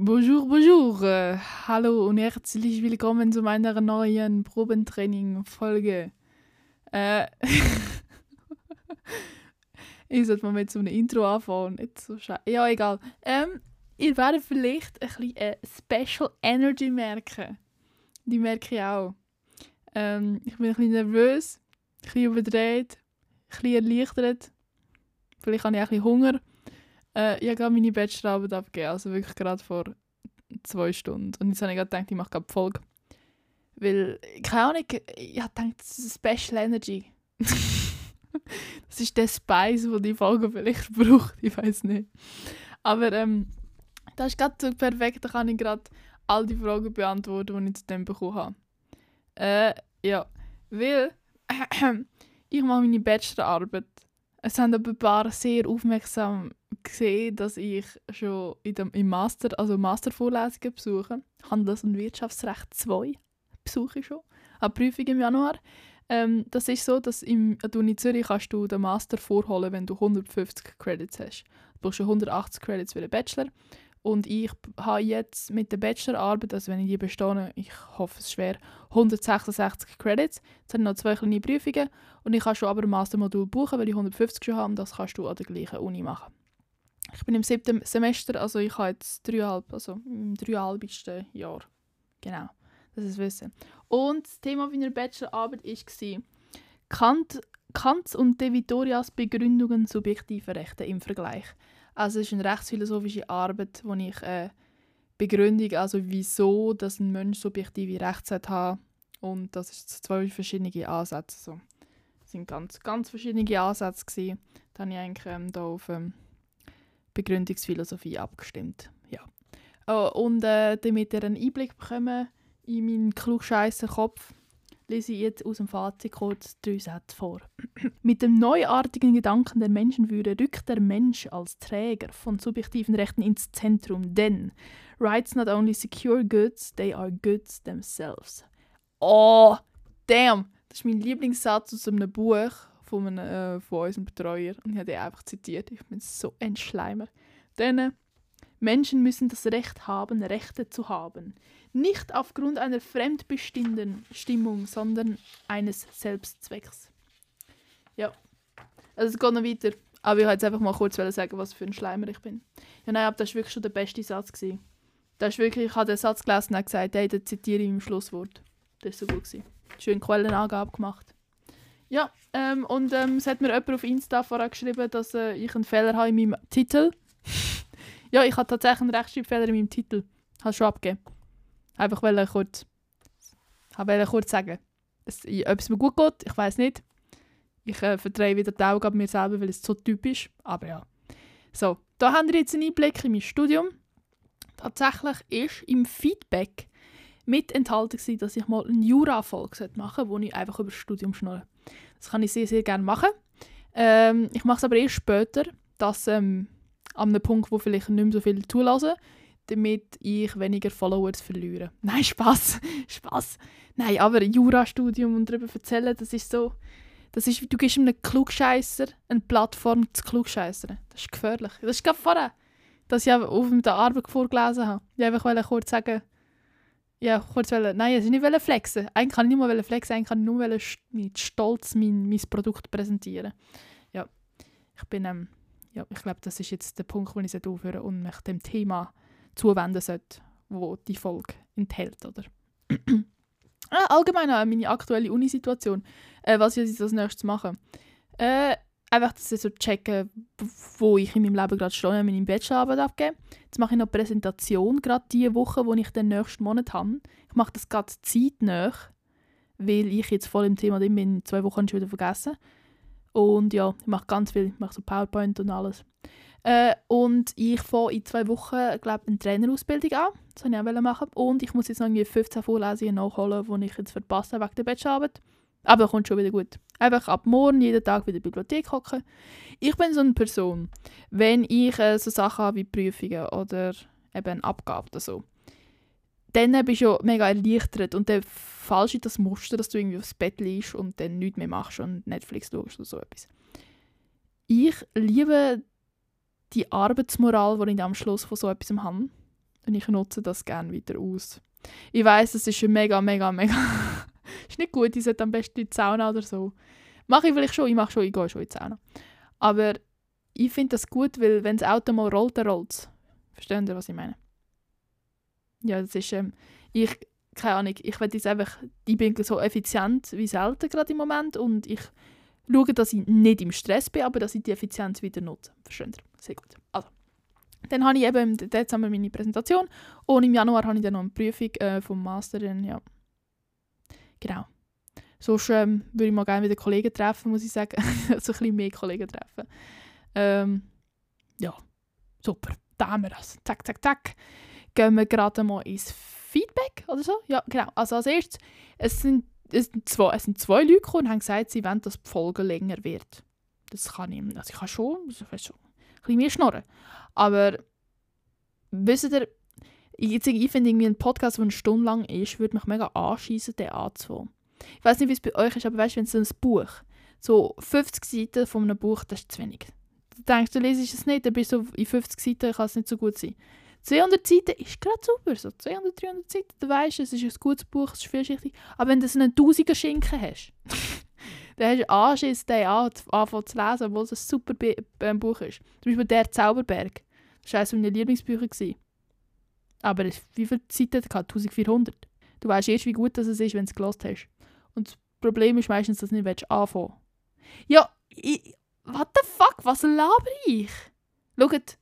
Bonjour, bonjour. Äh, hallo und herzlich willkommen zu meiner neuen Probentraining-Folge. Äh, ich sollte mal mit so einem Intro anfangen. Nicht so ja, egal. Ähm, ihr werdet vielleicht ein bisschen eine Special Energy merken. Die merke ich auch. Ähm, ich bin ein bisschen nervös, ein bisschen überdreht, ein bisschen erleichtert. Vielleicht habe ich auch ein bisschen Hunger. Äh, ich habe meine Bachelorarbeit abgegeben, also wirklich gerade vor zwei Stunden. Und jetzt habe ich gerade gedacht, ich mache gerade die Folge. Weil, keine Ahnung, ich habe gedacht, das ist Special Energy. das ist der Spice, den die Folge vielleicht braucht, ich weiß nicht. Aber ähm, das ist gerade so perfekt, da kann ich gerade all die Fragen beantworten, die ich zu dem bekommen habe. Äh, ja, weil ich mache meine Bachelorarbeit. Es haben aber ein paar sehr aufmerksam gesehen, dass ich schon in dem, im Master, also Mastervorlesungen besuche. Handels- und Wirtschaftsrecht 2 besuche ich schon. Eine Prüfung im Januar. Ähm, das ist so, dass im, an der Uni Zürich kannst du den Master vorholen, wenn du 150 Credits hast. Du brauchst 180 Credits für den Bachelor. Und ich habe jetzt mit der Bachelorarbeit, also wenn ich die bestehe, ich hoffe es schwer, 166 Credits. Jetzt habe ich noch zwei kleine Prüfungen und ich kann schon aber ein Mastermodul buchen, weil ich 150 schon habe und das kannst du an der gleichen Uni machen. Ich bin im siebten Semester, also ich habe jetzt dreieinhalb, also im dreieinhalbsten Jahr. Genau, das ist Wissen. Und das Thema meiner Bachelorarbeit war Kant, Kants und De Vittorias Begründungen subjektiver Rechte im Vergleich. Also es ist eine rechtsphilosophische Arbeit, wo ich äh, Begründung, also wieso dass ein Mensch subjektive Rechte hat und das ist zwei verschiedene Ansätze. So. Das sind ganz, ganz verschiedene Ansätze gewesen. Da habe ich eigentlich ähm, da auf ähm, Begründungsphilosophie abgestimmt. Ja. Oh, und äh, damit ihr einen Einblick bekommen in meinen klugscheisser Kopf, lese ich jetzt aus dem Fazit kurz drei Sätze vor. Mit dem neuartigen Gedanken der Menschenwürde rückt der Mensch als Träger von subjektiven Rechten ins Zentrum, denn rights not only secure goods, they are goods themselves. Oh, damn! Das ist mein Lieblingssatz aus einem Buch von, einem, äh, von unserem Betreuer und ich habe den einfach zitiert. Ich bin so ein Schleimer. Denn Menschen müssen das Recht haben, Rechte zu haben. Nicht aufgrund einer fremdbestimmten Stimmung, sondern eines Selbstzwecks. Ja, also es geht noch weiter. Aber ich wollte jetzt einfach mal kurz sagen, was für ein Schleimer ich bin. Ja, nein, aber das war wirklich schon der beste Satz. Gewesen. Das ist wirklich, ich habe den Satz gelesen und gesagt, hey, den zitiere ich im Schlusswort. Das war so gut. Gewesen. Schön Quellenangabe gemacht. Ja, ähm, und ähm, es hat mir jemand auf Insta vorher geschrieben, dass äh, ich einen Fehler habe in meinem Titel. ja, ich habe tatsächlich einen Rechtschreibfehler in meinem Titel. Habe schon abgegeben. Einfach ich kurz, wollte kurz sagen, es, ob es mir gut geht, ich weiß nicht. Ich äh, verdrehe wieder die Augen mir selber, weil es so typisch. Aber ja. So, da haben wir jetzt einen Einblick in mein Studium. Tatsächlich ist im Feedback mit enthalten, dass ich mal eine Jura-Folge machen sollte, wo ich einfach über das Studium schnurre. Das kann ich sehr, sehr gerne machen. Ähm, ich mache es aber erst später, dass ähm, an einem Punkt, wo vielleicht nicht mehr so viel zulassen, damit ich weniger Followers verliere. Nein, Spaß, Spaß. Nein, aber Jurastudium und darüber erzählen, das ist so, das ist, du gibst einem Klugscheißer eine Plattform zu klugscheißern. Das ist gefährlich. Das ist gerade vorher, dass ich auf der Arbeit vorgelesen habe. Ich wollte kurz sagen, ja, kurz wollen, nein, ich wollte nicht flexen. Eigentlich kann ich nicht mal flexen, eigentlich kann ich nur mit Stolz mein, mein Produkt präsentieren. Ja, ich bin, ähm, ja, ich glaube, das ist jetzt der Punkt, wo ich aufhören und mich dem Thema zuwenden sollte, wo die Folge enthält, oder? ah, allgemein auch meine aktuelle Unisituation, äh, was ich jetzt als nächstes mache. Äh, einfach dass ich so checken, wo ich in meinem Leben gerade stehe, meine Bachelorarbeit abgeben. Jetzt mache ich noch Präsentation, gerade diese Woche, die ich den nächsten Monat habe. Ich mache das gerade zeitnah, weil ich jetzt voll im Thema bin. In zwei Wochen schon wieder vergessen. Und ja, ich mache ganz viel. Ich mache so PowerPoint und alles. Äh, und ich fange in zwei Wochen, glaube eine Trainerausbildung an. Das wollte ich auch machen. Und ich muss jetzt noch irgendwie 15 Vorlesungen nachholen, die ich jetzt verpasst habe wegen der Bachelorarbeit. Aber das kommt schon wieder gut. Einfach ab morgen jeden Tag wieder in der Bibliothek hocken. Ich bin so eine Person, wenn ich äh, so Sachen habe wie Prüfungen oder eben eine Abgabe oder so, dann bist du ja mega erleichtert und dann fallst du in das Muster, dass du irgendwie aufs Bett liegst und dann nichts mehr machst und Netflix schaust oder so etwas. Ich liebe die Arbeitsmoral, die ich am Schluss von so etwas habe. und ich nutze das gerne wieder aus. Ich weiß, es ist mega, mega, mega. Ist nicht gut, ich sollte am besten in die Sauna oder so. Mache ich vielleicht schon, ich mache schon, ich gehe schon in die Sauna. Aber ich finde das gut, weil wenn das Auto mal rollt, dann rollt es. Verstehen Sie, was ich meine? Ja, das ist, ähm, ich, keine Ahnung, ich will jetzt einfach, ich bin so effizient wie selten gerade im Moment und ich schaue, dass ich nicht im Stress bin, aber dass ich die Effizienz wieder nutze. Verstehen Sie? Sehr gut. Also, dann habe ich eben im Dezember meine Präsentation und im Januar habe ich dann noch eine Prüfung äh, vom Master. Dann, ja. Genau. Sonst ähm, würde ich mal gerne wieder Kollegen treffen, muss ich sagen. so ein bisschen mehr Kollegen treffen. Ähm, ja, super. Da haben wir das. Zack, zack, zack. Gehen wir gerade mal ins Feedback oder so. Ja, genau. Also als erstes, es sind, es sind, zwei, es sind zwei Leute gekommen und haben gesagt, sie wollen, dass die Folge länger wird. Das kann ich, also ich kann schon, also ich schon ein bisschen mehr schnurren. Aber wisst ihr, ich, ich finde irgendwie ein Podcast, der eine Stunde lang ist, würde mich mega anschießen, den anzufangen. Ich weiß nicht, wie es bei euch ist, aber weißt du, wenn so ein Buch, so 50 Seiten von einem Buch, das ist zu wenig. Du denkst, du lesest es nicht, dann bist du in 50 Seiten, kann es nicht so gut sein. 200 Seiten ist gerade super, so 200, 300 Seiten, du weißt, es ist ein gutes Buch, es ist vielschichtig. Aber wenn du so einen Tausiger Schinken hast, dann hast du Anschiss, den anfangen zu lesen, obwohl es ein super Be äh, Buch ist. Zum Beispiel «Der Zauberberg». Das war eines meiner Lieblingsbücher. Aber wie viele Seiten hat 1400. Du weißt erst, wie gut das ist, wenn du es gelesen hast. Und das Problem ist meistens, dass du nicht anfangen willst. Ja, ich, what the fuck, was laber ich? Schaut,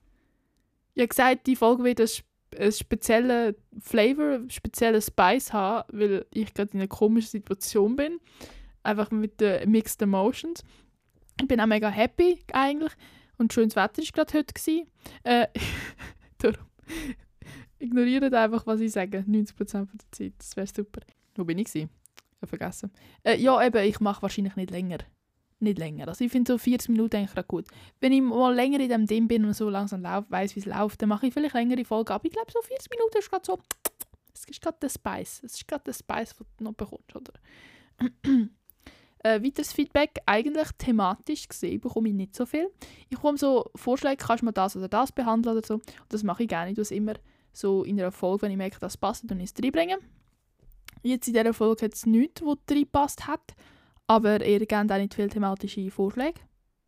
ich habe gesagt, die Folge wird einen speziellen Flavor, einen speziellen Spice haben, weil ich gerade in einer komischen Situation bin einfach mit den Mixed Emotions. Ich bin auch mega happy eigentlich und schönes Wetter war gerade heute. Äh, darum ignoriert einfach, was ich sage, 90% der Zeit, das wäre super. Wo bin ich? Ich habe vergessen. Äh, ja, eben, ich mache wahrscheinlich nicht länger. Nicht länger. Also ich finde so 40 Minuten eigentlich gerade gut. Wenn ich mal länger in dem Ding bin und so langsam lauf, weiss, wie es läuft, dann mache ich vielleicht längere Folge. Aber ich glaube, so 40 Minuten ist gerade so... Es ist gerade der Spice. Es ist gerade der Spice, den du noch bekommst, oder? Äh, weiteres Feedback, eigentlich thematisch gesehen bekomme ich nicht so viel. Ich bekomme so Vorschläge, kannst du mal das oder das behandeln oder so. Und das mache ich gerne. Ich tue es immer so in einer Folge, wenn ich merke, das passt, dann ich es reinbringen. Jetzt in dieser Folge hat es nichts, was reingepasst hat. Aber ihr gebt auch nicht viele thematische Vorschläge,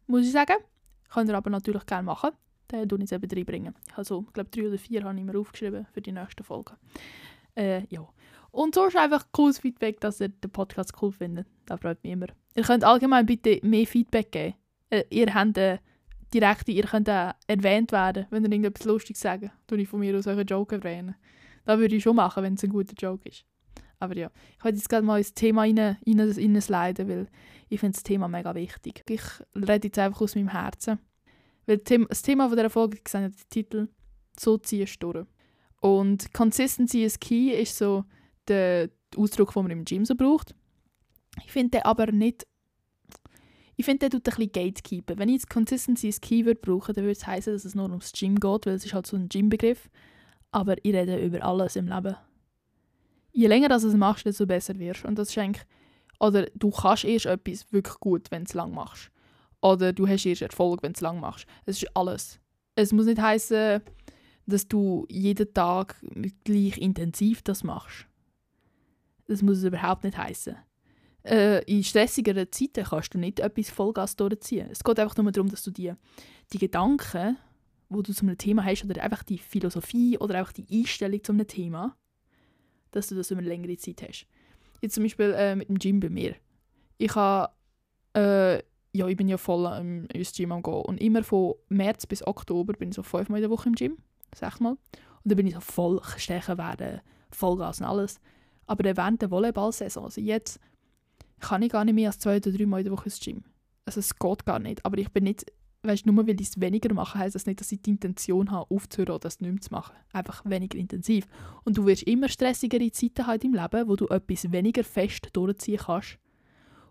muss ich sagen. Könnt ihr aber natürlich gerne machen. Dann tue ich es eben reinbringen. Also, ich glaube, drei oder vier habe ich mir aufgeschrieben für die nächste Folge. Äh, ja. Und so ist einfach cooles Feedback, dass ihr den Podcast cool findet. Das freut mich immer. Ihr könnt allgemein bitte mehr Feedback geben. Äh, ihr habt äh, direkte, ihr könnt auch erwähnt werden, wenn ihr irgendetwas Lustiges sagt. Tue ich von mir aus euren Joke erwähnen. Das würde ich schon machen, wenn es ein guter Joke ist. Aber ja, ich wollte jetzt gerade mal ins Thema rein, rein, weil ich finde das Thema mega wichtig. Ich rede jetzt einfach aus meinem Herzen. Weil das Thema von dieser Folge, ich sehe den Titel, «So ziehst du durch». Und Consistency is key ist so der Ausdruck, den man im Gym so braucht. Ich finde den aber nicht. Ich finde, der tut ein bisschen Gatekeeper. Wenn ich jetzt Consistency als Keyword brauche, dann würde es heißen, dass es nur ums Gym geht, weil es ist halt so ein Gym-Begriff. Aber ich rede über alles im Leben. Je länger du es machst, desto besser wirst Und das ist oder du kannst erst etwas wirklich gut, wenn du es lang machst. Oder du hast erst Erfolg, wenn du es lang machst. Es ist alles. Es muss nicht heißen, dass du jeden Tag gleich intensiv das machst. Das muss es überhaupt nicht heißen. Äh, in stressigeren Zeiten kannst du nicht etwas Vollgas durchziehen. Es geht einfach nur darum, dass du die, die Gedanken, wo du zu einem Thema hast, oder einfach die Philosophie oder einfach die Einstellung zu einem Thema, dass du das über eine längere Zeit hast. Jetzt zum Beispiel äh, mit dem Gym bei mir. Ich habe, äh, ja, ich bin ja voll im, ins Gym am gehen und immer von März bis Oktober bin ich so fünfmal in der Woche im Gym, sechsmal. Und dann bin ich so voll stärker werden, Vollgas und alles. Aber während der Volleyball-Saison, also jetzt, kann ich gar nicht mehr als zwei oder drei Mal in der Woche ins Gym. Also es geht gar nicht. Aber ich bin nicht, weißt nur weil ich es weniger mache, heisst das nicht, dass ich die Intention habe, aufzuhören oder das nicht mehr zu machen. Einfach weniger intensiv. Und du wirst immer stressigere Zeiten haben im Leben, wo du etwas weniger fest durchziehen kannst.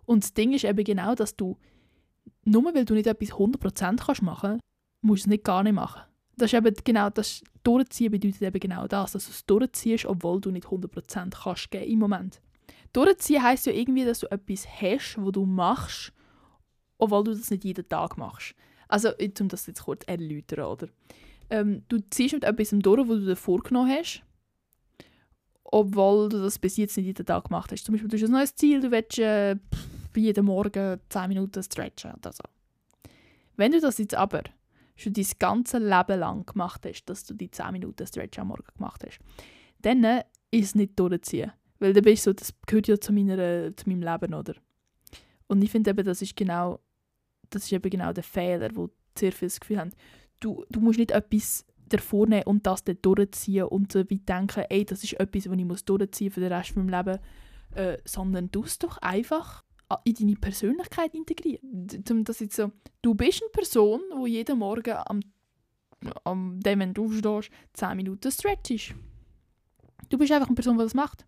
Und das Ding ist eben genau, dass du, nur weil du nicht etwas 100% kannst machen, musst du es nicht gar nicht machen das ist eben genau das Durchziehen bedeutet eben genau das, dass du es durchziehst, obwohl du nicht 100% kannst geben im Moment. Durchziehen heisst ja irgendwie, dass du etwas hast, wo du machst, obwohl du das nicht jeden Tag machst. Also, um das jetzt kurz erläutern, oder? ähm, du ziehst mit etwas durch, was du dir vorgenommen hast, obwohl du das bis jetzt nicht jeden Tag gemacht hast. Zum Beispiel, du hast ein neues Ziel, du willst äh, jeden Morgen 10 Minuten stretchen oder so. Wenn du das jetzt aber schon dein ganze Leben lang gemacht hast, dass du die 10 Minuten Stretch am Morgen gemacht hast, dann ist es nicht durchziehen. Weil dann bist du so, das gehört ja zu, meiner, zu meinem Leben, oder? Und ich finde eben, das ist genau, das ist eben genau der Fehler, wo sehr viele das Gefühl haben, du, du musst nicht etwas davor nehmen und das dann durchziehen und so wie denken, ey, das ist etwas, was ich muss durchziehen für den Rest von meinem Leben, äh, sondern du es doch einfach in deine Persönlichkeit integrieren. Das jetzt so, du bist eine Person, die jeden Morgen am, am dem, wenn du aufstehst, 10 Minuten stretchst. Du bist einfach eine Person, die das macht.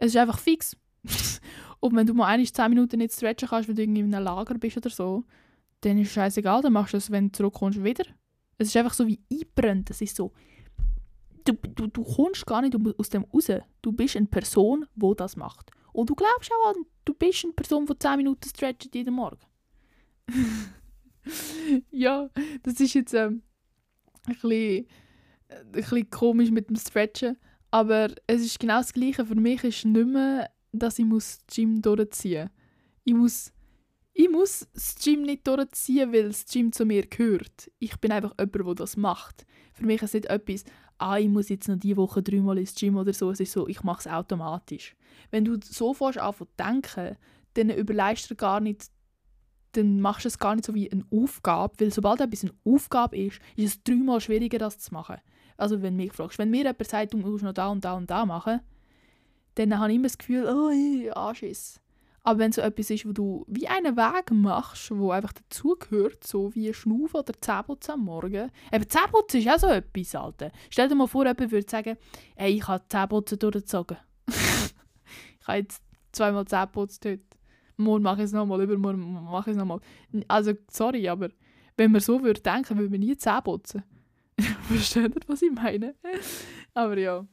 Es ist einfach fix. Und wenn du mal eine 10 Minuten nicht stretchen kannst, weil du irgendwie in einem Lager bist oder so, dann ist es scheißegal, dann machst du es, wenn du zurückkommst, wieder. Es ist einfach so wie einbrennt. Es ist so, du, du, du kommst gar nicht aus dem raus. Du bist eine Person, die das macht. Und du glaubst auch, du bist eine Person, die 10 Minuten stretcht jeden Morgen. ja, das ist jetzt ähm, ein, bisschen, äh, ein bisschen komisch mit dem Stretchen. Aber es ist genau das Gleiche. Für mich ist nicht mehr, dass ich das Gym durchziehen muss. Ich muss ich muss das Gym nicht durchziehen, weil das Gym zu mir gehört. Ich bin einfach jemand, der das macht. Für mich ist es nicht etwas, ah, ich muss jetzt noch diese Woche dreimal ins Gym oder so. Es ist so, ich mache es automatisch. Wenn du so fährst zu denken, dann überleist du gar nicht, dann machst du es gar nicht so wie eine Aufgabe, weil sobald etwas eine Aufgabe ist, ist es dreimal schwieriger, das zu machen. Also wenn mich fragst, wenn mir jemand sagt, du musst noch da und da und da machen, dann habe ich immer das Gefühl, oh, Anschiss. Aber wenn so etwas ist, wo du wie einen Weg machst, wo einfach dazugehört, so wie Schnaufen oder Zähneputzen am Morgen. Eben, Zähneputzen ist auch so etwas, Alter. Stell dir mal vor, jemand würde sagen, hey, ich habe Zähneputzen durchgezogen. ich habe jetzt zweimal Zähneputzt heute. Morgen mache ich es nochmal, übermorgen mache ich es nochmal. Also, sorry, aber wenn man so würde denken, würde man nie Zähne. Versteht ihr, was ich meine? aber ja.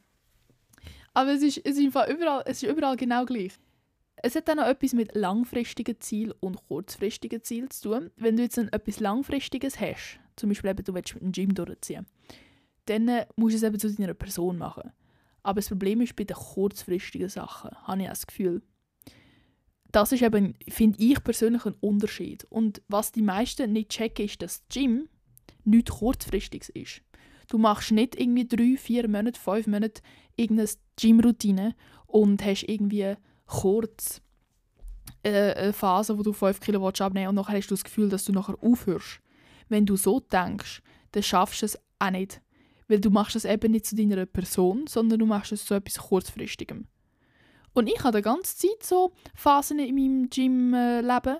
Aber es ist, es ist, überall, es ist überall genau gleich. Es hat dann noch etwas mit langfristigen Zielen und kurzfristigen Zielen zu tun. Wenn du jetzt etwas Langfristiges hast, zum Beispiel eben, du willst mit dem Gym durchziehen, dann äh, musst du es eben zu deiner Person machen. Aber das Problem ist bei den kurzfristigen Sachen, habe ich das Gefühl. Das ist eben, finde ich persönlich, ein Unterschied. Und was die meisten nicht checken, ist, dass das Gym nichts kurzfristiges ist. Du machst nicht irgendwie drei, vier Monate, fünf Monate irgendeine Gym-Routine und hast irgendwie kurz äh, eine Phase, wo du 5 Kilo abnehmen und nachher hast du das Gefühl, dass du nachher aufhörst. Wenn du so denkst, dann schaffst du es auch nicht. Weil du machst es eben nicht zu deiner Person, sondern du machst es zu etwas Kurzfristigem. Und ich habe die ganze Zeit so Phasen in meinem Gym-Leben,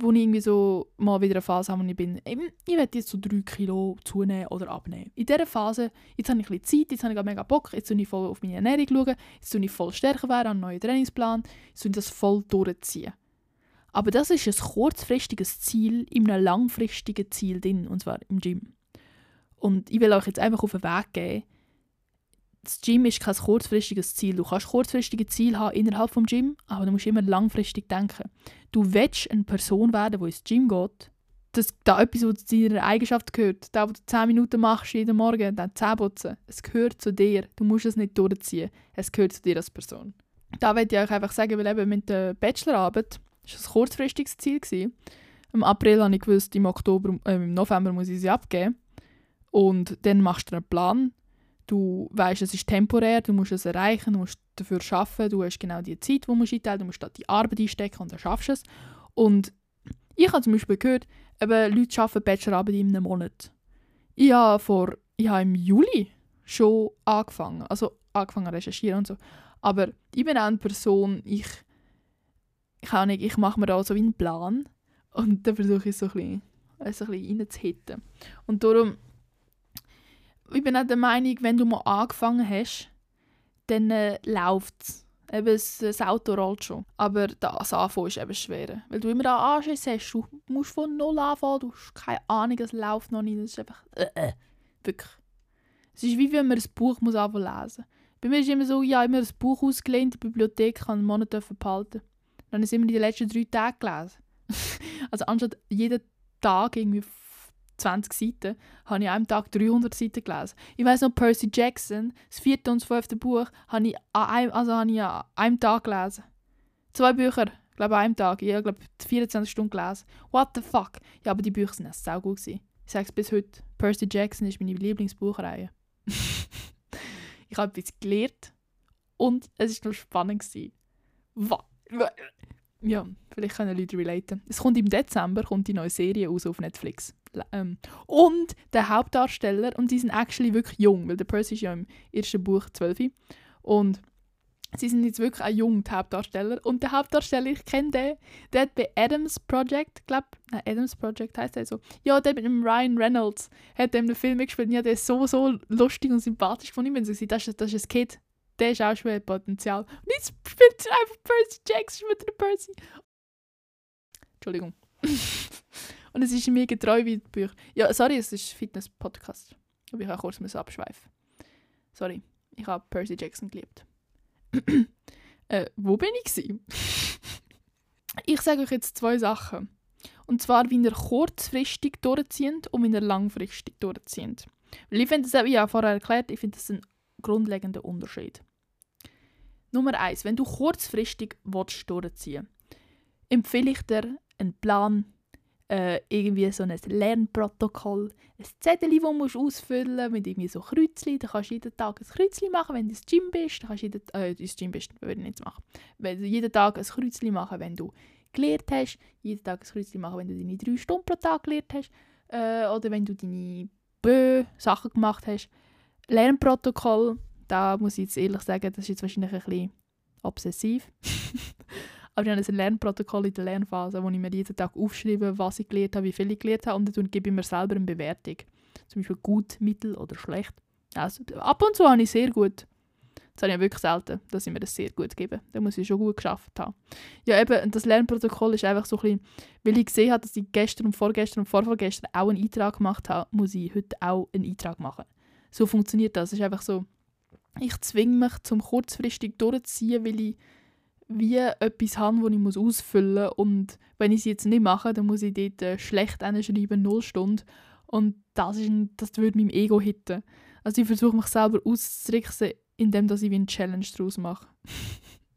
wo ich irgendwie so mal wieder eine Phase habe, wo ich bin, ich werde jetzt so 3 Kilo zunehmen oder abnehmen. In dieser Phase, jetzt habe ich ein bisschen Zeit, jetzt habe ich mega Bock, jetzt schaue ich voll auf meine Ernährung, schauen, jetzt schaue ich voll stärker werden, einen neuen Trainingsplan, jetzt ich das voll durchziehen. Aber das ist ein kurzfristiges Ziel in einem langfristigen Ziel drin, und zwar im Gym. Und ich will euch jetzt einfach auf den Weg geben, das Gym ist kein kurzfristiges Ziel. Du kannst kurzfristige Ziele haben innerhalb des Gym, aber du musst immer langfristig denken. Du willst eine Person werden, die ins Gym geht, dass da etwas, was zu deiner Eigenschaft gehört, da, wo du 10 Minuten machst jeden Morgen, dann Zähneputzen, es gehört zu dir. Du musst es nicht durchziehen. Es gehört zu dir als Person. Da möchte ich euch einfach sagen, weil eben mit der Bachelorarbeit war ein kurzfristiges Ziel. Gewesen. Im April habe ich gewusst, im, Oktober, äh, im November muss ich sie abgeben. Und dann machst du einen Plan, Du weißt, es ist temporär, du musst es erreichen, du musst dafür arbeiten, du hast genau die Zeit, die du musst du musst da die Arbeit einstecken und dann schaffst du es. Und ich habe zum Beispiel gehört, eben Leute arbeiten Bachelorarbeit in einem Monat. Ich habe, vor, ich habe im Juli schon angefangen, also angefangen zu recherchieren und so. Aber ich bin auch eine Person, ich, ich, ich mache mir da so einen Plan und dann versuche ich so ein bisschen, so ein bisschen. Und darum ich bin auch der Meinung, wenn du mal angefangen hast, dann äh, läuft es. Das Auto rollt schon. Aber das Anfangen ist eben schwer. Weil du immer da Anschiss hast. Du musst von null anfangen. Du hast keine Ahnung, es läuft noch nicht. Das ist einfach... Äh, äh. Wirklich. Es ist wie wenn man ein Buch muss anfangen lesen Bei mir ist immer so, ja, immer ein Buch ausgelehnt in der Bibliothek, kann einen Monat behalten. Dann habe ich es immer die letzten drei Tage gelesen. also anstatt jeden Tag irgendwie 20 Seiten, habe ich an einem Tag 300 Seiten gelesen. Ich weiß noch, Percy Jackson, das vierte und fünfte Buch, habe ich an einem, also habe ich an einem Tag gelesen. Zwei Bücher, glaube an einem Tag. Ich habe, 24 Stunden gelesen. What the fuck? Ja, aber die Bücher sind auch gut gewesen. Ich sage es bis heute. Percy Jackson ist meine Lieblingsbuchreihe. ich habe etwas gelernt und es war noch spannend. Was? Ja, vielleicht können Leute relaten. Es kommt im Dezember kommt die neue Serie aus auf Netflix. Ähm, und der Hauptdarsteller, und die sind actually wirklich jung, weil der Percy ist ja im ersten Buch 12. Und sie sind jetzt wirklich ein jung, die Hauptdarsteller. Und der Hauptdarsteller, ich kenne den, der hat bei Adams Project, glaube nein, Adams Project heißt er so. Ja, der mit dem Ryan Reynolds hat in einem Film gespielt. Ja, der ist so, so lustig und sympathisch von ihm, wenn sie so, das ist, das ist ein Kind der ist auch schon Potenzial. Und jetzt spielt einfach Percy Jackson mit der Percy. Entschuldigung. und es ist mir getreu wie die Bücher. Ja, sorry, es ist Fitness-Podcast. Aber ich habe kurz abschweifen. Sorry, ich habe Percy Jackson geliebt. äh, wo bin ich ich sage euch jetzt zwei Sachen. Und zwar, wie ihr kurzfristig durchzieht und wie ihr langfristig durchzieht. Weil ich finde das, wie ich auch vorher erklärt, ich finde das ein grundlegender Unterschied. Nummer eins, wenn du kurzfristig willst, durchziehen empfehle ich dir einen Plan, äh, irgendwie so ein Lernprotokoll, ein Zettel, das du ausfüllen mit irgendwie so Kreuzchen. Da kannst du jeden Tag ein Kreuzchen machen, wenn du ins Gym bist. Da kannst du jeden, äh, ins Gym bist, würde ich nicht machen. Wenn du jeden Tag ein Kreuzchen machen, wenn du gelernt hast. Jeden Tag ein Kreuzchen machen, wenn du deine drei Stunden pro Tag gelernt hast. Äh, oder wenn du deine Bö-Sachen gemacht hast. Lernprotokoll da muss ich jetzt ehrlich sagen, das ist jetzt wahrscheinlich ein bisschen obsessiv. Aber ich habe ein Lernprotokoll in der Lernphase, wo ich mir jeden Tag aufschreibe, was ich gelernt habe, wie viel ich gelernt habe und dann gebe ich mir selber eine Bewertung. Zum Beispiel gut, mittel oder schlecht. Also, ab und zu habe ich sehr gut. Das habe ich wirklich selten, dass ich mir das sehr gut gebe. Da muss ich schon gut geschafft haben. Ja, eben, das Lernprotokoll ist einfach so ein bisschen, weil ich gesehen habe, dass ich gestern und vorgestern und vorvorgestern auch einen Eintrag gemacht habe, muss ich heute auch einen Eintrag machen. So funktioniert das. Es ist einfach so, ich zwinge mich zum kurzfristig durchzuziehen, weil ich wie etwas habe, das ich ausfüllen muss. Und wenn ich es jetzt nicht mache, dann muss ich dort äh, schlecht schreiben, null Stunden. Und das, ist das würde meinem Ego hitten. Also ich versuche mich selber auszutricksen, indem ich wie eine Challenge daraus mache.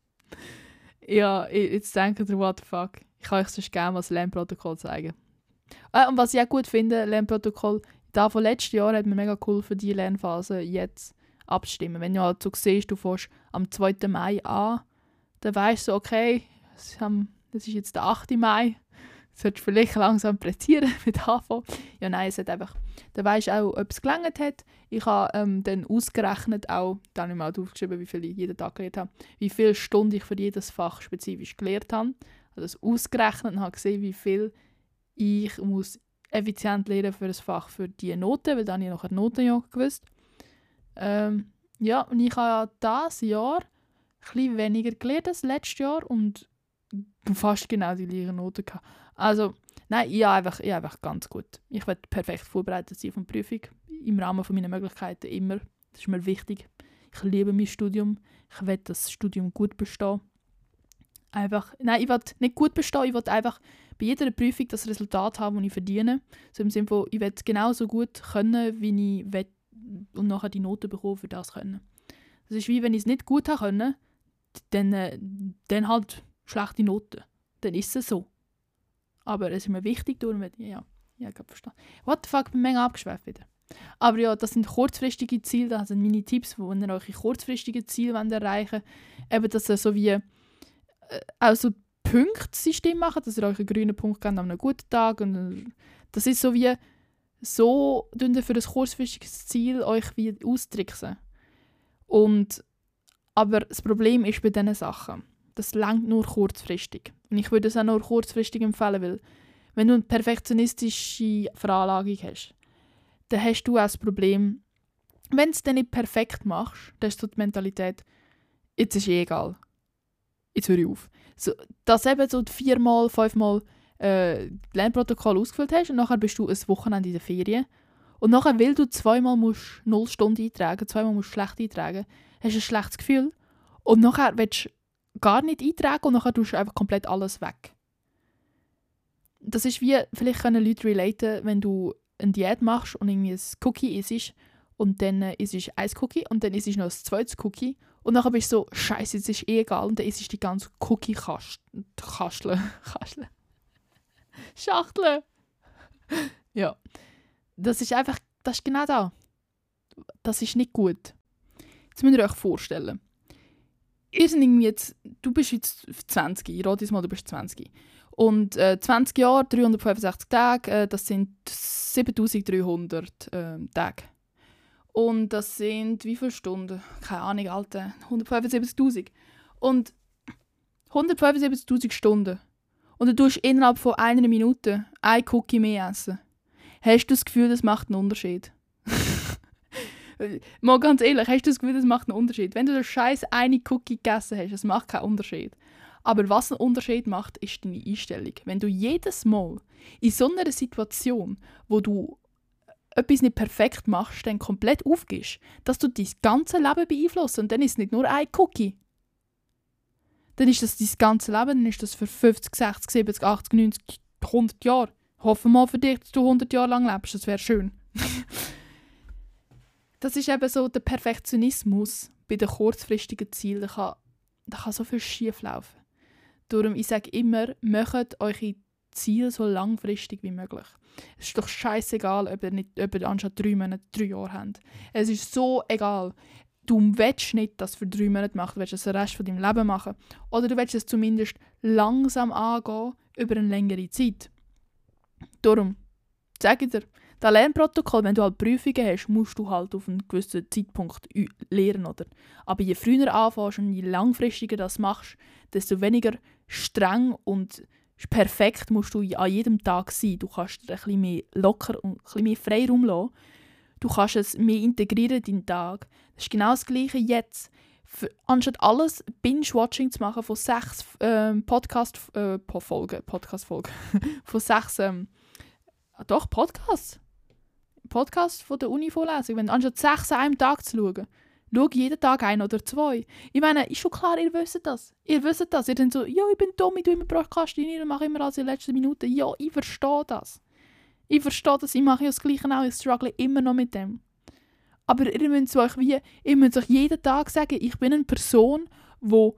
ja, jetzt denkt ihr, what the fuck. Ich kann euch sonst gerne mal das Lernprotokoll zeigen. Äh, und was ich auch gut finde, Lernprotokoll, da von letztes Jahr hat mir mega cool für die Lernphase jetzt abstimmen. Wenn du halt so siehst, du fährst am 2. Mai an, dann weißt du, okay, das ist jetzt der 8. Mai, solltest vielleicht langsam pressieren mit Anfang. Ja, nein, es hat einfach, dann weißt du auch, ob es gelangt hat. Ich habe ähm, dann ausgerechnet, auch, da habe ich mal aufgeschrieben, wie viel ich jeden Tag gelernt habe, wie viele Stunden ich für jedes Fach spezifisch gelernt habe. Habe das ausgerechnet und habe gesehen, wie viel ich muss effizient lernen für ein Fach für diese Noten, weil dann habe ich noch eine ja gewusst. Ähm, ja, und ich habe dieses Jahr ein weniger gelernt als letztes Jahr und fast genau die gleichen Noten gehabt. Also, nein, ich habe einfach, ich habe einfach ganz gut. Ich werde perfekt vorbereitet sein von Prüfung, im Rahmen meiner Möglichkeiten immer. Das ist mir wichtig. Ich liebe mein Studium. Ich will das Studium gut bestehen. Einfach, nein, ich will nicht gut bestehen, ich will einfach bei jeder Prüfung das Resultat haben, das ich verdiene. So im Sinne von, ich will genauso gut können, wie ich will und nachher die Noten bekommen für das können. Das ist wie wenn ich es nicht gut können, dann, äh, dann halt schlechte Noten. Dann ist es so. Aber es ist mir wichtig, darum, ja, ja, ich habe verstanden. What the fuck, bin mega abgeschweift wieder. Aber ja, das sind kurzfristige Ziele, das sind meine Tipps, wo ihr eure kurzfristigen Ziele erreichen wollt. Eben, dass ihr so wie äh, auch so Punktsystem macht, dass ihr euch einen grünen Punkt gebt an einem guten Tag. Und äh, das ist so wie so für ein kurzfristiges Ziel euch wie austricksen. Und aber das Problem ist bei diesen Sachen, das langt nur kurzfristig. Und ich würde es auch nur kurzfristig empfehlen, weil wenn du eine perfektionistische Veranlagung hast, dann hast du auch das Problem, wenn du es dann nicht perfekt machst, dann ist so die Mentalität, jetzt ist eh egal. Jetzt höre ich auf. So, dass eben so viermal, fünfmal äh, Lernprotokoll ausgefüllt hast und nachher bist du ein Wochenende in der Ferien. Und nachher, weil du zweimal musst null Stunden eintragen zweimal musst schlecht eintragen, hast du ein schlechtes Gefühl. Und nachher willst du gar nicht eintragen und nachher tust du einfach komplett alles weg. Das ist wie, vielleicht können Leute relaten, wenn du eine Diät machst und irgendwie ein Cookie isst und dann äh, isst ein Cookie und dann isst noch ein zweites Cookie und dann bist du so, scheiße, jetzt ist eh egal und dann isst du die ganze Cookie-Kastel. Kastel. Kastel. Schachtel. ja. Das ist einfach, das ist genau da. Das ist nicht gut. Jetzt müsst ihr euch vorstellen. Ihr sind irgendwie jetzt, du bist jetzt 20, ich rate mal, du bist 20. Und äh, 20 Jahre, 365 Tage, äh, das sind 7300 äh, Tage. Und das sind wie viele Stunden? Keine Ahnung, Alter. 175.000. Und 175.000 Stunden. Und du tust innerhalb von einer Minute ein Cookie mehr essen. Hast du das Gefühl, das macht einen Unterschied? Mal ganz ehrlich, hast du das Gefühl, das macht einen Unterschied? Wenn du den Scheiß eine Cookie gegessen hast, das macht keinen Unterschied. Aber was einen Unterschied macht, ist deine Einstellung. Wenn du jedes Mal in so einer Situation, wo du etwas nicht perfekt machst, dann komplett aufgibst, dass du dein ganze Leben beeinflusst und dann ist es nicht nur ein Cookie. Dann ist das dein ganze Leben, dann ist das für 50, 60, 70, 80, 90, 100 Jahre. Hoffen wir mal für dich, dass du 100 Jahre lang lebst, das wäre schön. das ist eben so der Perfektionismus bei den kurzfristigen Zielen. Da kann, da kann so viel schief laufen. Darum, ich sage immer, macht eure Ziele so langfristig wie möglich. Es ist doch scheißegal, ob ihr, nicht, ob ihr anstatt drei Monate drei Jahre habt. Es ist so egal. Du willst nicht das für drei Monate machen, du willst das den Rest von deinem Leben machen. Oder du willst es zumindest langsam angehen, über eine längere Zeit. Darum, sage ich dir, das Lernprotokoll, wenn du halt Prüfungen hast, musst du halt auf einen gewissen Zeitpunkt lernen, oder? Aber je früher anfängst und je langfristiger das machst, desto weniger streng und perfekt musst du an jedem Tag sein. Du kannst dir ein bisschen mehr locker und ein bisschen mehr Freiraum lassen. Du kannst es mehr integrieren in deinen Tag. Das ist genau das Gleiche jetzt. Für, anstatt alles Binge-Watching zu machen von sechs ähm, Podcast-Folgen, äh, Podcast-Folgen, von sechs, ähm, doch, Podcasts. Podcast von der Uni-Vorlesung. Wenn anstatt sechs an einem Tag zu schauen, Schau jeden Tag ein oder zwei. Ich meine, ist schon klar, ihr wisst das. Ihr wisst das. Ihr denkt so, ja, ich bin dumm, ich tue immer Prokrastinieren mache immer alles in den letzten Minuten. Ja, ich verstehe das. Ich verstehe das, ich mache ja das Gleiche auch, ich struggle immer noch mit dem. Aber ihr müsst euch wie, ihr müsst euch jeden Tag sagen, ich bin eine Person, die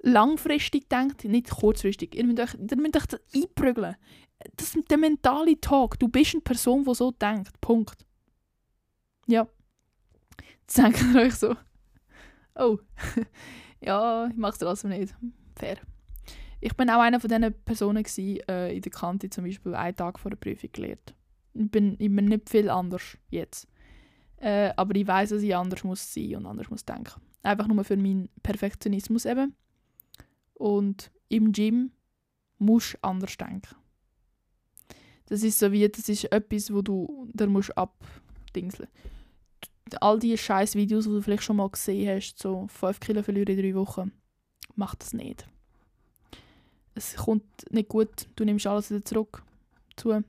langfristig denkt, nicht kurzfristig. Ihr müsst euch, ihr müsst euch das einprügeln. Das ist der mentale Talk. Du bist eine Person, die so denkt. Punkt. Ja denkt ihr euch so, oh, ja, ich mache es trotzdem nicht. Fair. Ich bin auch einer von diesen Personen gewesen, äh, in der Kante zum Beispiel einen Tag vor der Prüfung gelehrt. Ich bin, ich bin nicht viel anders jetzt. Äh, aber ich weiß, dass ich anders muss sein und anders muss denken. Einfach nur für meinen Perfektionismus eben. Und im Gym musst du anders denken. Das ist so wie, das ist etwas, wo du, da musst abdingseln all die scheiß Videos, die du vielleicht schon mal gesehen hast, so 5 Kilo verlieren in drei Wochen, mach das nicht. Es kommt nicht gut, du nimmst alles wieder zurück. Zu.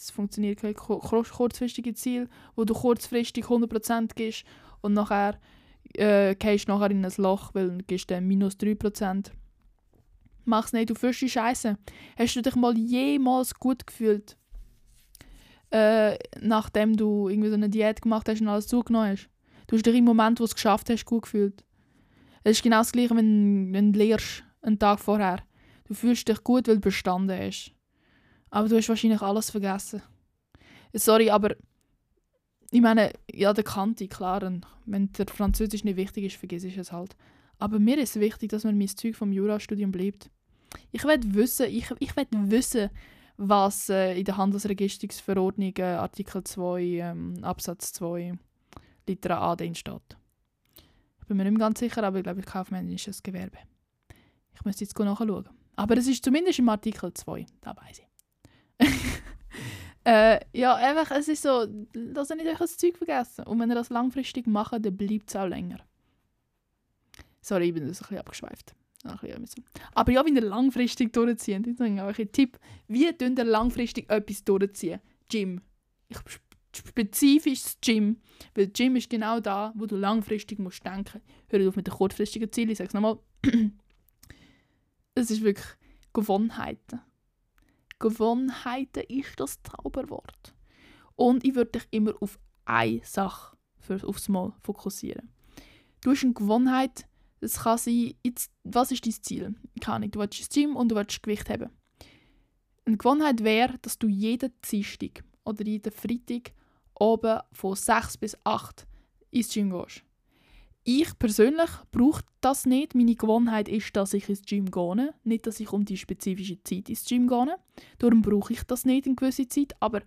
Das funktioniert kein kurzfristige Ziel, wo du kurzfristig 100% gibst und nachher äh, gehst nachher in ein Loch, weil du gibst dann minus 3%. Mach's nicht, du fühlst dich scheiße. Hast du dich mal jemals gut gefühlt? äh, nachdem du irgendwie so eine Diät gemacht hast und alles zugenommen hast. Du hast dich im Moment, wo du es geschafft hast, gut gefühlt. Es ist genau das Gleiche, wenn, wenn du lehrst, einen Tag vorher. Du fühlst dich gut, weil du bestanden hast. Aber du hast wahrscheinlich alles vergessen. Sorry, aber ich meine, ja, der Kante, klar, wenn der Französisch nicht wichtig ist, vergiss ich es halt. Aber mir ist wichtig, dass man mein Zeug vom Jurastudium bleibt. Ich will wissen, ich, ich will wissen, was äh, in der Handelsregistrungsverordnung äh, Artikel 2 ähm, Absatz 2 Liter A drin steht. Ich bin mir nicht mehr ganz sicher, aber ich glaube, kaufmännisches Gewerbe. Ich müsste jetzt nachschauen. Aber es ist zumindest im Artikel 2, da weiß ich. äh, ja, einfach, es ist so, dass ihr nicht euch das Zeug vergessen. Und wenn ihr das langfristig macht, dann bleibt es auch länger. Sorry, ich bin das ein bisschen abgeschweift. Ach, ja, Aber ja, wenn ihr langfristig durchziehen, ich sage euch einen Tipp. Wie könnt ihr langfristig etwas durchziehen? Gym. Ich spezifisch Gym. Weil Gym ist genau da, wo du langfristig musst denken. Hör auf mit den kurzfristigen Zielen. Ich sage es nochmal. es ist wirklich Gewohnheiten. Gewohnheiten ist das Zauberwort. Und ich würde dich immer auf eine Sache für, aufs Mal fokussieren. Du hast eine Gewohnheit, das kann sein, jetzt, was ist dein Ziel? Keine Ahnung, du willst ins Gym und du willst Gewicht haben. Eine Gewohnheit wäre, dass du jeden Dienstag oder jeden Freitag oben von 6 bis 8 ins Gym gehst. Ich persönlich brauche das nicht. Meine Gewohnheit ist, dass ich ins Gym gehe. Nicht, dass ich um die spezifische Zeit ins Gym gehe. Darum brauche ich das nicht in gewisse Zeit. Aber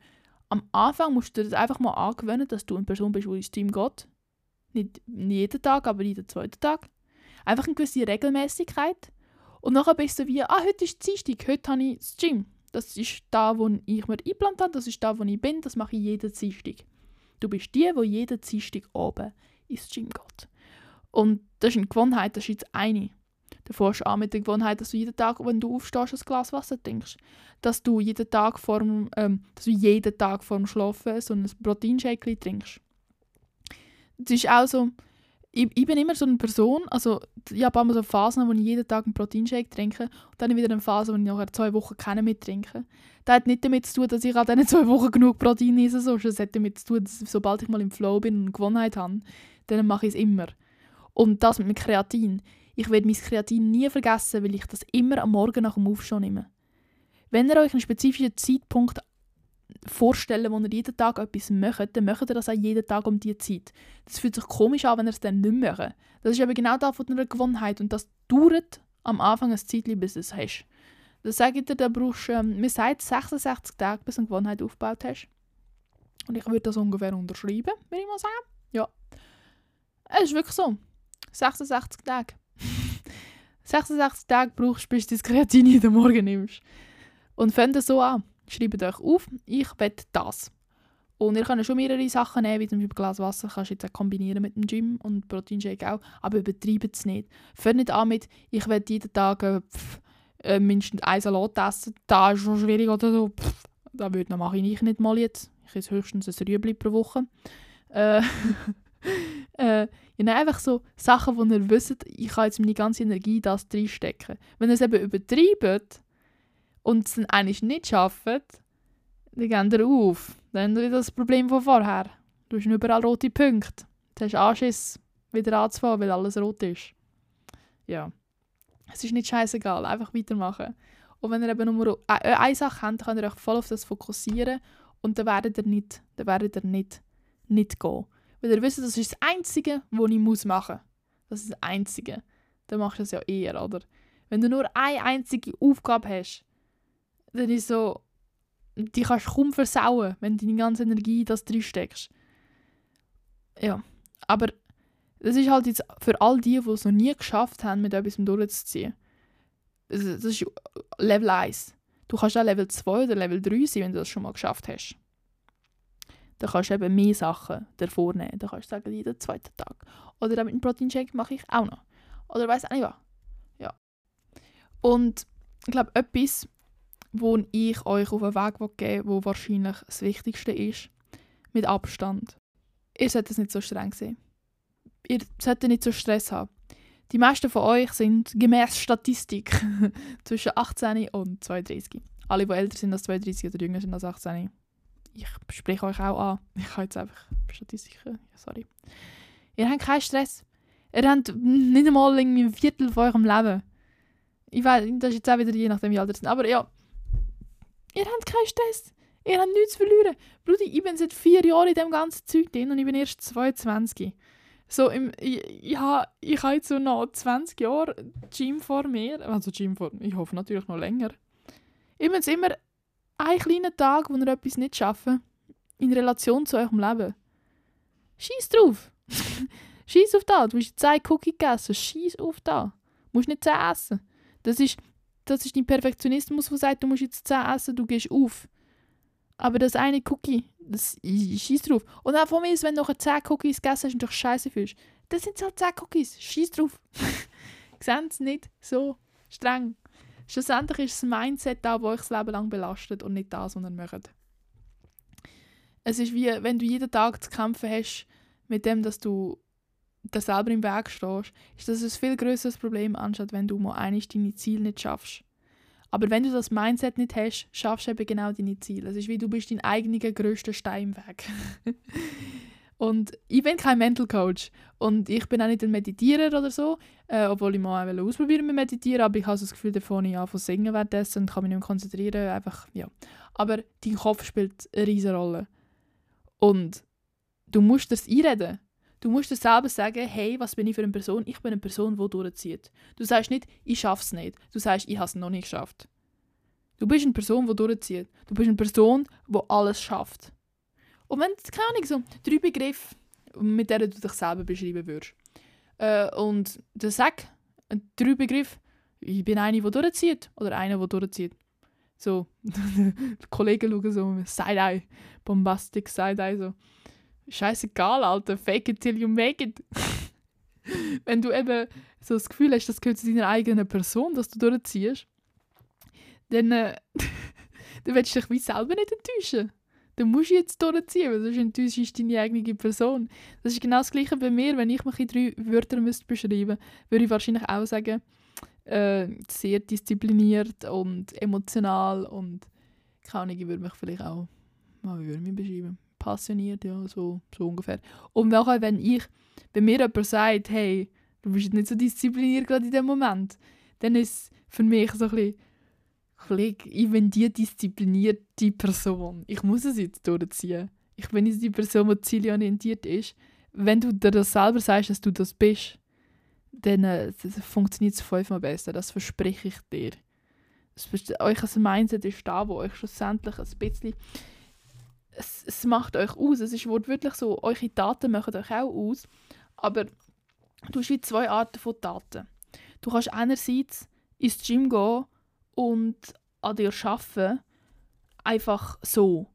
am Anfang musst du dir das einfach mal angewöhnen, dass du eine Person bist, die ins Gym geht. Nicht jeden Tag, aber jeden zweiten Tag. Einfach eine gewisse Regelmäßigkeit. Und nachher bist du wie, ah, heute ist Dienstag, heute habe ich das Gym. Das ist da, wo ich mir eingeplant habe, das ist da, wo ich bin, das mache ich jeden Dienstag. Du bist die, die jeden Dienstag oben ins Gym geht. Und das ist eine Gewohnheit, das ist jetzt eine. Du fährst an mit der Gewohnheit, dass du jeden Tag, wenn du aufstehst, ein Glas Wasser trinkst. Dass du jeden Tag vor dem, ähm, dass du jeden Tag vor dem Schlafen so ein Proteinshake trinkst. Das ist auch so, ich, ich, bin immer so eine Person, also ich habe immer so Phasen, wo ich jeden Tag einen Proteinshake trinke und dann wieder eine Phase, wo ich nachher zwei Wochen keinen mehr trinke. Das hat nicht damit zu tun, dass ich an diesen zwei Wochen genug Protein esse, sonst es hat damit zu tun, dass sobald ich mal im Flow bin und eine Gewohnheit habe, dann mache ich es immer. Und das mit dem Kreatin. Ich werde mein Kreatin nie vergessen, weil ich das immer am Morgen nach dem Aufstehen nehme. Wenn ihr euch einen spezifischen Zeitpunkt vorstellen, wo ihr jeden Tag etwas macht, dann macht ihr das auch jeden Tag um diese Zeit. Das fühlt sich komisch an, wenn ihr es dann nicht macht. Das ist aber genau das von einer Gewohnheit und das dauert am Anfang ein Zeitchen, bis du es hast. Das sage ich dir, da brauchst du, ähm, sagt 66 Tage, bis du eine Gewohnheit aufgebaut hast. Und ich würde das ungefähr unterschreiben, würde ich mal sagen. Ja. Es ist wirklich so. 66 Tage. 66 Tage brauchst du, bis du das Kreatin jeden Morgen nimmst. Und fängt so an. Schreibt euch auf, ich will das. Und ihr könnt schon mehrere Sachen nehmen, wie zum Beispiel Glas Wasser, kannst du jetzt auch kombinieren mit dem Gym und Proteinshake auch, aber übertreibt es nicht. Fängt nicht an mit, ich will jeden Tag äh, pff, äh, mindestens ein Salat essen, da ist schon schwierig oder so. Pff, das mache ich nicht mal jetzt. Ich esse höchstens ein Rüebli pro Woche. Äh, äh, ja, einfach so Sachen, wo ihr wisst, ich kann jetzt meine ganze Energie in das reinstecken. Wenn ihr es eben übertreibt und es dann eigentlich nicht schafft, dann geht ihr auf. Dann habt ihr das Problem von vorher. Du hast überall rote Punkte. Du hast Anschiss, wieder anzufangen, weil alles rot ist. Ja. Es ist nicht scheißegal, einfach weitermachen. Und wenn ihr eben nur eine Sache habt, könnt ihr euch voll auf das fokussieren und dann werdet ihr nicht, dann werdet ihr nicht, nicht gehen. Weil ihr wisst, das ist das Einzige, was ich muss machen muss. Das ist das Einzige. Dann machst du es ja eher, oder? Wenn du nur eine einzige Aufgabe hast, dann ist so, die kannst du kaum versauen, wenn du deine ganze Energie in das steckst. Ja, aber das ist halt jetzt für all die, die es noch nie geschafft haben, mit etwas durchzuziehen. Das ist Level 1. Du kannst auch Level 2 oder Level 3 sein, wenn du das schon mal geschafft hast. Dann kannst du eben mehr Sachen davor nehmen. Dann kannst du sagen, jeden zweiten Tag. Oder mit einem Proteinshake mache ich auch noch. Oder weiß auch nicht was. Ja. Und ich glaube, etwas, wo ich euch auf den Weg geben will, wo wahrscheinlich das Wichtigste ist, mit Abstand. Ihr solltet es nicht so streng sehen. Ihr solltet nicht so Stress haben. Die meisten von euch sind gemäß Statistik zwischen 18 und 32. Alle, die älter sind als 32 oder jünger sind als 18. Ich spreche euch auch an. Ich habe jetzt einfach Statistiken. Sorry. Ihr habt keinen Stress. Ihr habt nicht einmal ein Viertel von eurem Leben. Ich weiß, das ist jetzt auch wieder je nachdem, wie alt ihr seid. Aber ja, Ihr habt keinen Stress. Ihr habt nichts zu verlieren. Brudi, ich bin seit vier Jahren in dem ganzen Zeug drin und ich bin erst 22. So, im, ich, ich, habe, ich habe jetzt so noch 20 Jahre Gym vor mir. Also Gym vor. Ich hoffe natürlich noch länger. Ich bin immer einen kleinen Tag, wo ihr etwas nicht schaffen, in Relation zu eurem Leben. Scheiß drauf. Scheiß auf das. Du hast 10 Cookie gegessen. Scheiß auf das. Du musst nicht 10 essen. Das ist das ist dein Perfektionismus, der sagt, du musst jetzt 10 essen, du gehst auf. Aber das eine Cookie, das schießt drauf. Und auch von mir ist, wenn du noch 10 Cookies gegessen hast und dich scheiße fühlst, das sind halt 10 Cookies, schieß drauf. Sehen es nicht so streng. Schlussendlich ist das Mindset da, das euch das Leben lang belastet und nicht das, was ihr macht. Es ist wie, wenn du jeden Tag zu kämpfen hast mit dem, dass du da selber im Weg stehst, ist das ein viel größeres Problem, anstatt wenn du mal einig deine Ziele nicht schaffst. Aber wenn du das Mindset nicht hast, schaffst du eben genau deine Ziele. Es ist wie, du bist dein eigener grösster Stein weg. und ich bin kein Mental Coach. Und ich bin auch nicht ein Meditierer oder so, äh, obwohl ich mal ausprobieren mit Meditieren, aber ich habe so das Gefühl, davon ich anfange singen währenddessen und kann mich nicht mehr konzentrieren. Einfach, ja. Aber dein Kopf spielt eine riesige Rolle. Und du musst das einreden. Du musst dir selber sagen, hey, was bin ich für eine Person? Ich bin eine Person, die durchzieht. Du sagst nicht, ich schaffe es nicht. Du sagst, ich habe es noch nicht geschafft. Du bist eine Person, die durchzieht. Du bist eine Person, die alles schafft. Und wenn keine Ahnung, so drei Begriffe, mit denen du dich selber beschreiben würdest. Äh, und dann sag drei Begriffe, ich bin eine, die durchzieht. Oder einer, der durchzieht. So, die Kollegen schauen so, Side-Eye, Bombastic Side-Eye, so scheißegal, Alter, fake it till you make it. Wenn du eben so das Gefühl hast, das gehört zu deiner eigenen Person, dass du durchziehst, dann, äh, dann willst du dich wie selber nicht enttäuschen. Dann musst du jetzt durchziehen, weil sonst enttäuschst du deine eigene Person. Das ist genau das Gleiche bei mir. Wenn ich mich in drei Wörter müsste beschreiben würde ich wahrscheinlich auch sagen, äh, sehr diszipliniert und emotional und keine Ahnung, ich würde mich vielleicht auch, wie würde ich mich beschreiben? passioniert, ja, so, so ungefähr. Und nachher, wenn ich, wenn mir jemand sagt, hey, du bist nicht so diszipliniert gerade in dem Moment, dann ist für mich so ein bisschen, ich bin die disziplinierte Person. Ich muss es jetzt durchziehen. Ich bin jetzt die Person, die zielorientiert ist. Wenn du dir das selber sagst, dass du das bist, dann äh, funktioniert es fünfmal besser. Das verspreche ich dir. Euch Mindset ist da, wo euch schlussendlich ein bisschen es, es macht euch aus. Es ist wirklich so, eure Daten machen euch auch aus. Aber du hast wie zwei Arten von Daten. Du kannst einerseits ins Gym gehen und an dir arbeiten, einfach so.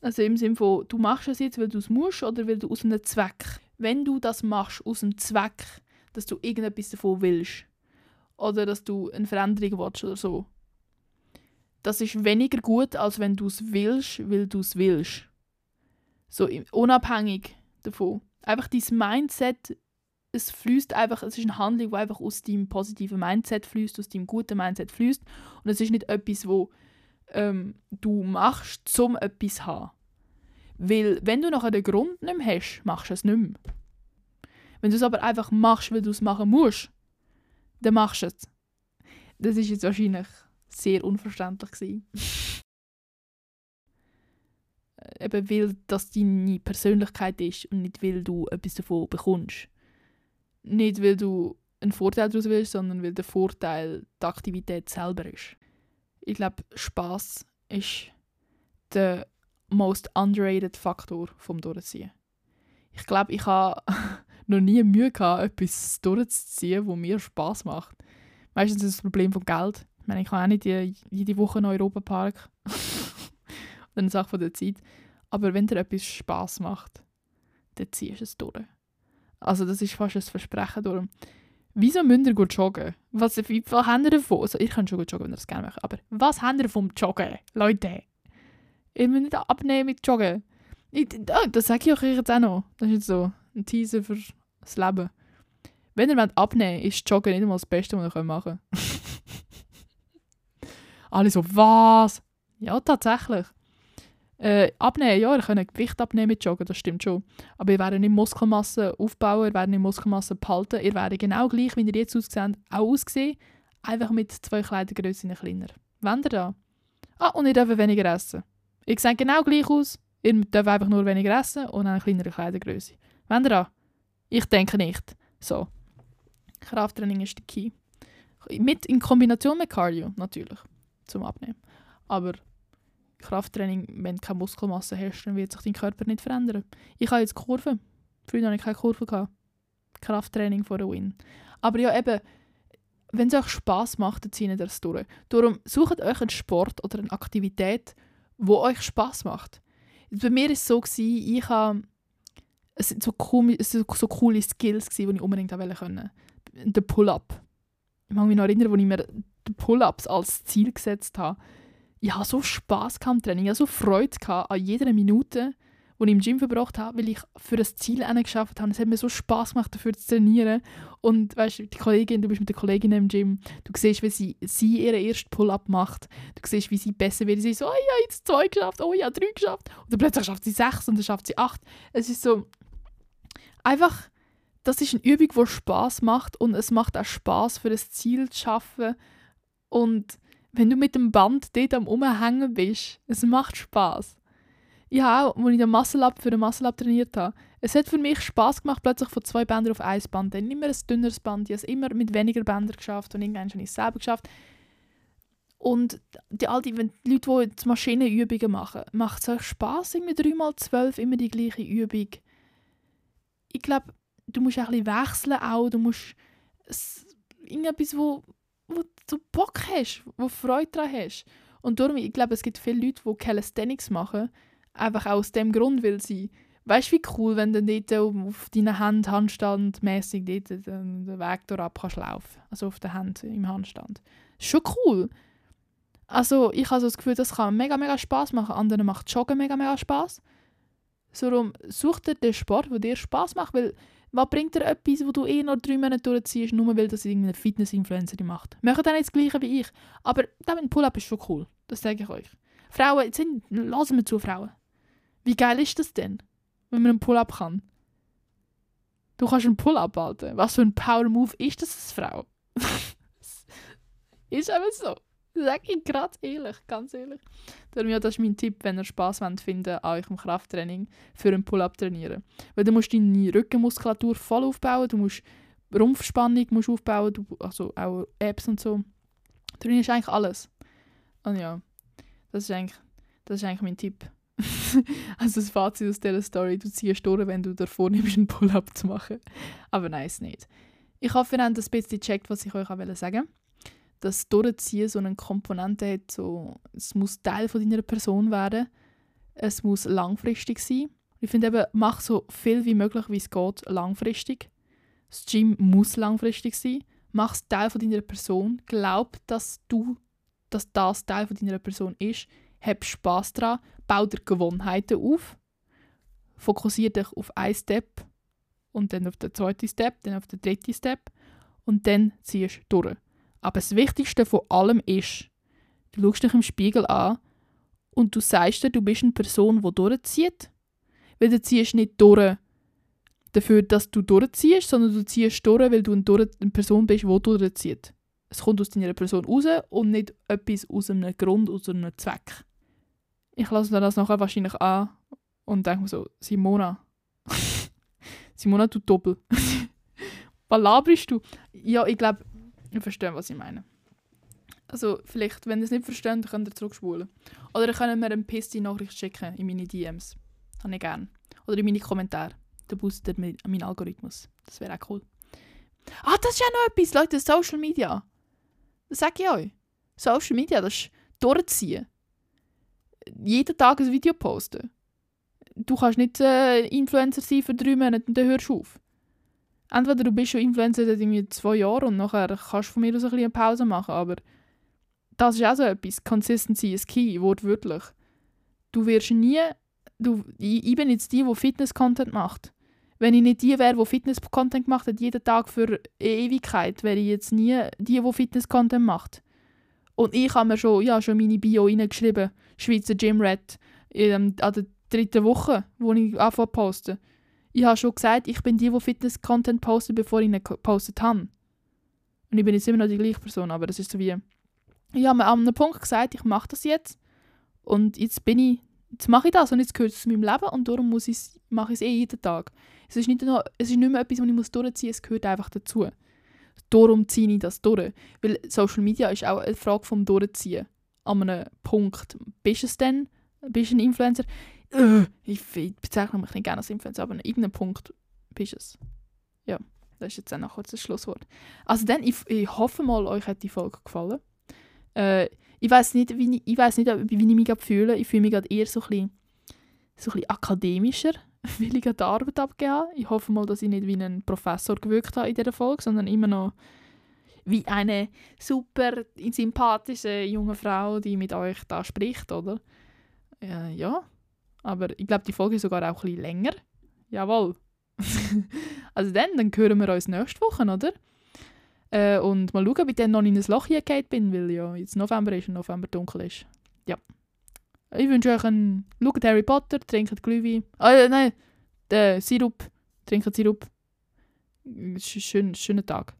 Also im Sinne von, du machst es jetzt, weil du es musst oder weil du aus einem Zweck. Wenn du das machst aus einem Zweck, dass du irgendetwas davon willst oder dass du eine Veränderung willst oder so, das ist weniger gut, als wenn du es willst, weil du es willst. So unabhängig davon. Einfach dein Mindset, es fließt einfach, es ist eine Handlung, die einfach aus deinem positiven Mindset fließt, aus deinem guten Mindset fließt. Und es ist nicht etwas, wo ähm, du machst, um etwas zu haben. Weil, wenn du nachher den Grund nicht mehr hast, machst du es nicht mehr. Wenn du es aber einfach machst, weil du es machen musst, dann machst du es. Das ist jetzt wahrscheinlich sehr unverständlich. Äh, eben weil das deine Persönlichkeit ist und nicht weil du etwas davon bekommst. Nicht weil du einen Vorteil daraus willst, sondern weil der Vorteil die Aktivität selber ist. Ich glaube, Spaß ist der most underrated Faktor vom Durchziehen. Ich glaube, ich habe noch nie Mühe gehabt, etwas durchzuziehen, wo mir Spaß macht. Meistens ist das Problem vom Geld meine, ich kann auch nicht jede Woche in Europapark. eine Sache von der Zeit. Aber wenn dir etwas Spass macht, dann ziehst du es durch. Also das ist fast ein Versprechen durch. Wieso müsst ihr gut joggen? Was, was habt ihr davon? Also, ihr könnt schon gut joggen, wenn ihr das gerne macht. Aber was habt ihr vom Joggen, Leute? Ihr müsst nicht abnehmen mit Joggen. Ich, das sage ich euch jetzt auch noch. Das ist jetzt so ein Teaser für das Leben. Wenn ihr abnehmen wollt, ist Joggen nicht einmal das Beste, was ihr machen könnt. Alle so, was? Ja, tatsächlich. Äh, abnehmen, ja, ihr könnt Gewicht abnehmen mit Joggen, das stimmt schon. Aber ihr werdet nicht Muskelmasse aufbauen, ihr werdet nicht Muskelmasse behalten. Ihr werdet genau gleich, wie ihr jetzt aussehen, auch aussehen, einfach mit zwei Kleidergrössen kleiner. Wenn ihr da? Ah, und ihr dürft weniger essen. Ihr seht genau gleich aus, ihr dürft einfach nur weniger essen und eine kleinere Kleidergröße. Wenn ihr da? Ich denke nicht. So. Krafttraining ist der Key. Mit, in Kombination mit Cardio, natürlich zum Abnehmen. Aber Krafttraining, wenn du keine Muskelmasse hast, dann wird sich dein Körper nicht verändern. Ich habe jetzt Kurven. Früher hatte ich keine Kurve. Gehabt. Krafttraining vor der Win. Aber ja, eben, wenn es euch Spass macht, dann zieht ihr das durch. Darum sucht euch einen Sport oder eine Aktivität, wo euch Spass macht. Bei mir war es so, gewesen, ich habe es sind so, cool, so, coole Skills, die ich unbedingt auch können. Der Pull-Up. Ich kann mich noch erinnern, als ich mir Pull-ups als Ziel gesetzt habe. Ich hatte so Spass am Training, ich hatte so Freude an jeder Minute, die ich im Gym verbracht habe, weil ich für das Ziel geschafft habe. Es hat mir so Spass gemacht, dafür zu trainieren. Und weißt du, die Kollegin, du bist mit der Kollegin im Gym, du siehst, wie sie, sie ihren ersten Pull-up macht. Du siehst, wie sie besser wird. Sie ist so, oh ja, jetzt zwei geschafft, oh ja, drei geschafft. Und dann plötzlich schafft sie sechs und dann schafft sie acht. Es ist so, einfach, das ist eine Übung, die Spaß macht und es macht auch Spaß für das Ziel zu schaffen. Und wenn du mit dem Band dort am Umhängen bist, es macht Spaß. Ich habe auch, als ich den Muscle Up für den Muscle Up trainiert habe, es hat für mich Spaß gemacht, plötzlich von zwei Bändern auf ein Band. Dann immer ein dünneres Band. Ich habe es immer mit weniger Bändern geschafft und irgendwann habe ich es selber geschafft. Und die, all die, wenn die Leute, die jetzt Maschinenübungen machen, macht es euch Spass, irgendwie 3x12 immer die gleiche Übung. Ich glaube, du musst auch ein bisschen wechseln auch. Du musst irgendetwas, wo du Bock hast, wo Freude daran hast. Und darum, ich glaube, es gibt viele Leute, die Calisthenics machen, einfach aus dem Grund, weil sie Weißt du, wie cool, wenn du dort auf deiner Hand handstandmäßig dort den Weg durchab kannst laufen Also auf der Hand im Handstand. Schon cool. Also ich habe so das Gefühl, das kann mega, mega Spaß machen. Anderen macht Joggen mega, mega Spaß. So such dir den Sport, der dir Spaß macht, weil was bringt dir etwas, wo du eh noch drei Monate durchziehst, nur weil das irgendein Fitness-Influencer macht. Machen dann nicht das Gleiche wie ich. Aber ein Pull-Up ist schon cool. Das sage ich euch. Frauen, sind, lassen wir zu, Frauen. Wie geil ist das denn? wenn man einen Pull-up kann. Du kannst einen Pull-up halten. Was für ein Power-Move ist das als Frau? ist einfach so. Sag ich gerade ehrlich, ganz ehrlich. Darum, ja, das ist mein Tipp, wenn ihr Spass wollt finden eurem Krafttraining, für einen Pull-up trainieren. Weil du musst deine Rückenmuskulatur voll aufbauen, du musst Rumpfspannung musst aufbauen, du, also auch Apps und so. Du trainierst eigentlich alles. Und ja, das ist eigentlich, das ist eigentlich mein Tipp. also das Fazit aus dieser Story, du ziehst durch, wenn du davor nimmst, einen Pull-up zu machen. Aber nein, es nicht. Ich hoffe, ihr habt ein bisschen gecheckt, was ich euch auch sagen wollte. Dass Durchziehen so eine Komponente hat, so, es muss Teil von deiner Person werden. Es muss langfristig sein. Ich finde eben, mach so viel wie möglich, wie es geht, langfristig. Das Gym muss langfristig sein. Mach es Teil von deiner Person. Glaub, dass du, dass das Teil von deiner Person ist. Hab Spaß daran, bau dir Gewohnheiten auf, fokussiere dich auf einen Step und dann auf den zweiten Step, dann auf den dritten Step und dann ziehst du durch. Aber das Wichtigste von allem ist, du schaust dich im Spiegel an und du sagst dir, du bist eine Person, die durchzieht. Weil du ziehst nicht durch dafür, dass du durchziehst, sondern du ziehst durch, weil du eine Person bist, die durchzieht. Es kommt aus deiner Person raus und nicht etwas aus einem Grund, aus einem Zweck ich lasse das nachher wahrscheinlich an und denke mir so, Simona, Simona, du doppel. was laberst du? Ja, ich glaube, ihr versteht, was ich meine. Also vielleicht, wenn ihr es nicht versteht, könnt ihr zurückspulen. Oder ihr könnt mir eine piste Nachricht schicken in meine DMs. Habe ich gerne. Oder in meine Kommentare. Da boostet mein Algorithmus. Das wäre auch cool. Ah, das ist ja noch etwas, Leute, Social Media. Das sage ich euch. Social Media, das ist durchziehen jeden Tag ein Video posten. Du kannst nicht äh, Influencer sein für drei Monate und dann hörst du auf. Entweder du bist schon Influencer seit irgendwie zwei Jahren und nachher kannst du von mir aus ein eine Pause machen, aber das ist auch so etwas. Consistency ist key, wortwörtlich. Du wirst nie, du, ich, ich bin jetzt die, die Fitness-Content macht. Wenn ich nicht die wäre, die Fitness-Content gemacht hat, jeden Tag für Ewigkeit, wäre ich jetzt nie die, die Fitness-Content macht. Und ich habe mir schon, ja, schon meine Bio reingeschrieben, Schweizer Gym Rat, in, an der dritten Woche, wo ich anfange zu posten. Ich habe schon gesagt, ich bin die, die Fitness-Content postet, bevor ich ihn gepostet habe. Und ich bin jetzt immer noch die gleiche Person, aber das ist so wie... Ich habe mir an einem Punkt gesagt, ich mache das jetzt. Und jetzt bin ich... Jetzt mache ich das und jetzt gehört es zu meinem Leben und darum muss mache ich es eh jeden Tag. Es ist, nicht nur, es ist nicht mehr etwas, was ich durchziehen muss, es gehört einfach dazu. Darum ziehe ich das durch. Weil Social Media ist auch eine Frage vom Durchziehen. An einem Punkt. Bist du es denn? Bist du ein Influencer? Äh, ich, bezeichne mich nicht gerne als Influencer, aber an irgendeinem Punkt bist es. Ja, das ist jetzt auch noch kurz das Schlusswort. Also dann, ich, ich hoffe mal, euch hat die Folge gefallen. Äh, ich weiß nicht, wie ich, ich, nicht, wie ich mich gerade fühle. Ich fühle mich gerade eher so ein bisschen, so ein bisschen akademischer will ich die Arbeit abgeben Ich hoffe mal, dass ich nicht wie ein Professor gewirkt habe in dieser Folge, sondern immer noch wie eine super sympathische junge Frau, die mit euch da spricht, oder? Äh, ja, aber ich glaube, die Folge ist sogar auch ein bisschen länger. Jawohl. also dann, dann hören wir uns nächste Woche, oder? Äh, und mal schauen, ob ich dann noch in ein Loch gefallen bin, weil ja jetzt November ist und November dunkel ist. Ja. Ich wünsche euch einen... Schaut Harry Potter, trinkt Glühwein. Ah, nein, äh, Sirup. Trinkt Sirup. Schön, schönen Tag.